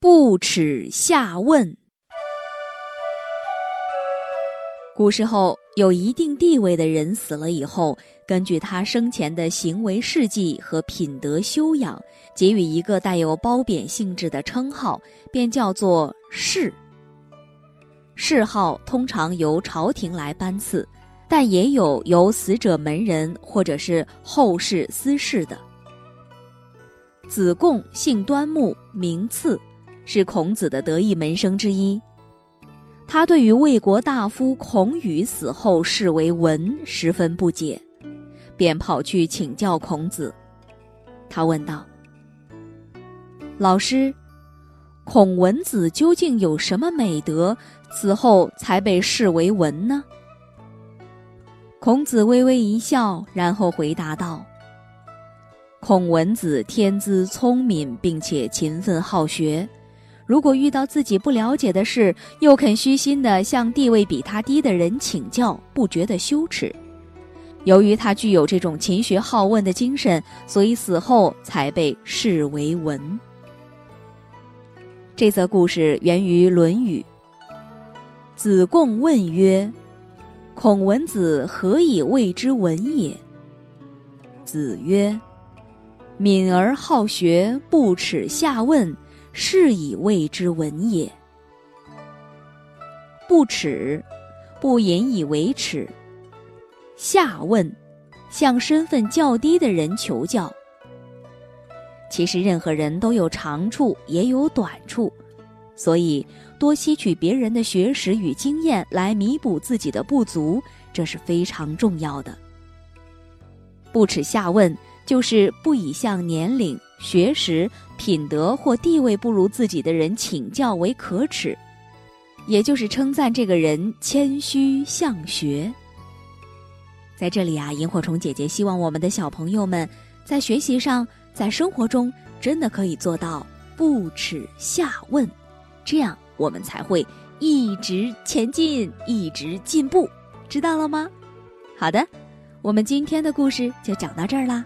不耻下问。古时候，有一定地位的人死了以后，根据他生前的行为事迹和品德修养，给予一个带有褒贬性质的称号，便叫做谥。谥号通常由朝廷来颁赐，但也有由死者门人或者是后世私谥的。子贡姓端木，名赐，是孔子的得意门生之一。他对于魏国大夫孔宇死后视为文十分不解，便跑去请教孔子。他问道：“老师，孔文子究竟有什么美德，死后才被视为文呢？”孔子微微一笑，然后回答道：“孔文子天资聪明，并且勤奋好学。”如果遇到自己不了解的事，又肯虚心地向地位比他低的人请教，不觉得羞耻。由于他具有这种勤学好问的精神，所以死后才被视为文。这则故事源于《论语》。子贡问曰：“孔文子何以谓之文也？”子曰：“敏而好学，不耻下问。”是以谓之文也。不耻，不引以为耻。下问，向身份较低的人求教。其实任何人都有长处，也有短处，所以多吸取别人的学识与经验来弥补自己的不足，这是非常重要的。不耻下问，就是不以向年龄。学识、品德或地位不如自己的人请教为可耻，也就是称赞这个人谦虚向学。在这里啊，萤火虫姐姐希望我们的小朋友们在学习上、在生活中真的可以做到不耻下问，这样我们才会一直前进、一直进步，知道了吗？好的，我们今天的故事就讲到这儿啦。